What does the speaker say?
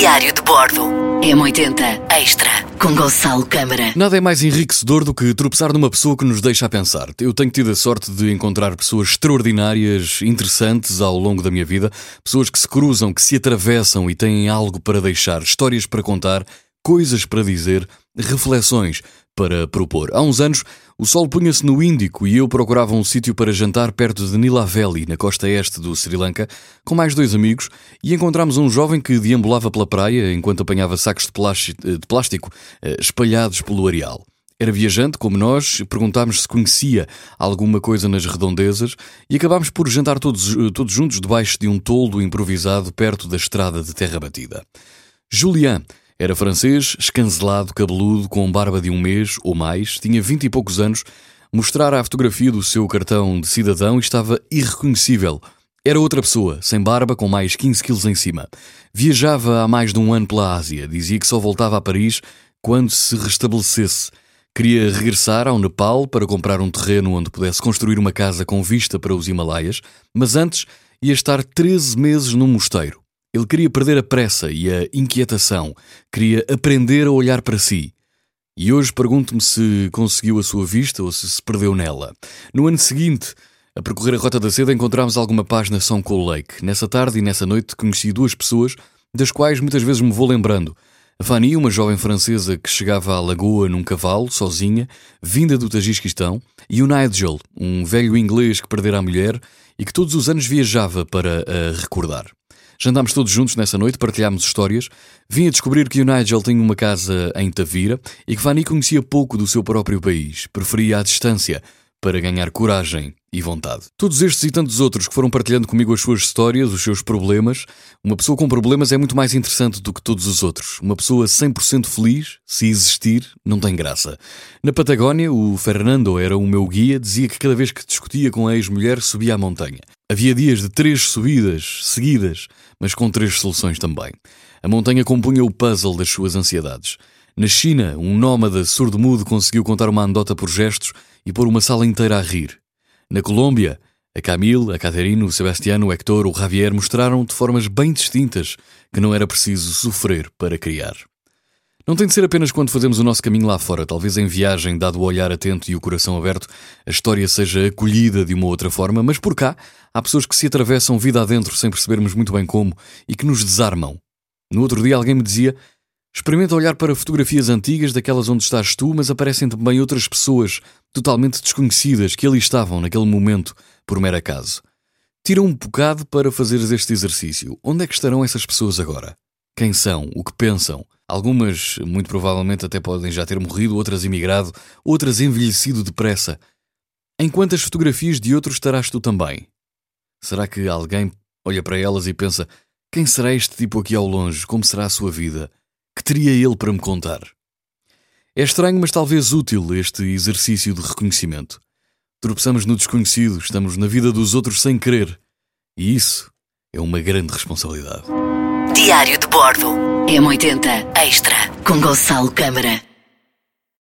Diário de Bordo. M80 Extra com Gonçalo Câmara. Nada é mais enriquecedor do que tropeçar numa pessoa que nos deixa a pensar. Eu tenho tido a sorte de encontrar pessoas extraordinárias, interessantes ao longo da minha vida, pessoas que se cruzam, que se atravessam e têm algo para deixar, histórias para contar, coisas para dizer, reflexões para propor. Há uns anos, o sol punha-se no Índico e eu procurava um sítio para jantar perto de Nilaveli, na costa este do Sri Lanka, com mais dois amigos, e encontramos um jovem que deambulava pela praia enquanto apanhava sacos de plástico, de plástico eh, espalhados pelo areal. Era viajante, como nós, perguntámos se conhecia alguma coisa nas redondezas e acabámos por jantar todos, todos juntos debaixo de um toldo improvisado perto da estrada de terra batida. Julian era francês, escancelado, cabeludo, com barba de um mês ou mais, tinha vinte e poucos anos, mostrara a fotografia do seu cartão de cidadão e estava irreconhecível. Era outra pessoa, sem barba, com mais 15 quilos em cima. Viajava há mais de um ano pela Ásia, dizia que só voltava a Paris quando se restabelecesse. Queria regressar ao Nepal para comprar um terreno onde pudesse construir uma casa com vista para os Himalaias, mas antes ia estar 13 meses num mosteiro. Ele queria perder a pressa e a inquietação, queria aprender a olhar para si. E hoje pergunto-me se conseguiu a sua vista ou se se perdeu nela. No ano seguinte, a percorrer a Rota da Seda, encontramos alguma paz na São Cold Lake. Nessa tarde e nessa noite conheci duas pessoas, das quais muitas vezes me vou lembrando. A Fanny, uma jovem francesa que chegava à lagoa num cavalo, sozinha, vinda do Tajiquistão, e o Nigel, um velho inglês que perdera a mulher e que todos os anos viajava para a recordar. Jantámos todos juntos nessa noite, partilhámos histórias. Vim a descobrir que o Nigel tem uma casa em Tavira e que Fanny conhecia pouco do seu próprio país. Preferia a distância para ganhar coragem e vontade. Todos estes e tantos outros que foram partilhando comigo as suas histórias, os seus problemas. Uma pessoa com problemas é muito mais interessante do que todos os outros. Uma pessoa 100% feliz, se existir, não tem graça. Na Patagónia, o Fernando era o meu guia, dizia que cada vez que discutia com a ex-mulher subia a montanha. Havia dias de três subidas seguidas, mas com três soluções também. A montanha compunha o puzzle das suas ansiedades. Na China, um nómada surdo-mudo conseguiu contar uma anedota por gestos e pôr uma sala inteira a rir. Na Colômbia, a Camille, a Caterina, o Sebastiano, o Hector, o Javier mostraram de formas bem distintas que não era preciso sofrer para criar. Não tem de ser apenas quando fazemos o nosso caminho lá fora, talvez em viagem, dado o olhar atento e o coração aberto, a história seja acolhida de uma outra forma, mas por cá há pessoas que se atravessam vida adentro sem percebermos muito bem como e que nos desarmam. No outro dia alguém me dizia: Experimenta olhar para fotografias antigas daquelas onde estás tu, mas aparecem também outras pessoas totalmente desconhecidas que ali estavam naquele momento por mero acaso. Tira um bocado para fazeres este exercício. Onde é que estarão essas pessoas agora? Quem são? O que pensam? Algumas, muito provavelmente, até podem já ter morrido, outras emigrado, outras envelhecido depressa. Em quantas fotografias de outros estarás tu também? Será que alguém olha para elas e pensa: quem será este tipo aqui ao longe? Como será a sua vida? Que teria ele para me contar? É estranho, mas talvez útil este exercício de reconhecimento. Tropeçamos no desconhecido, estamos na vida dos outros sem querer. E isso é uma grande responsabilidade. Diário de Bordo. M80 Extra com Gonçalo Câmara.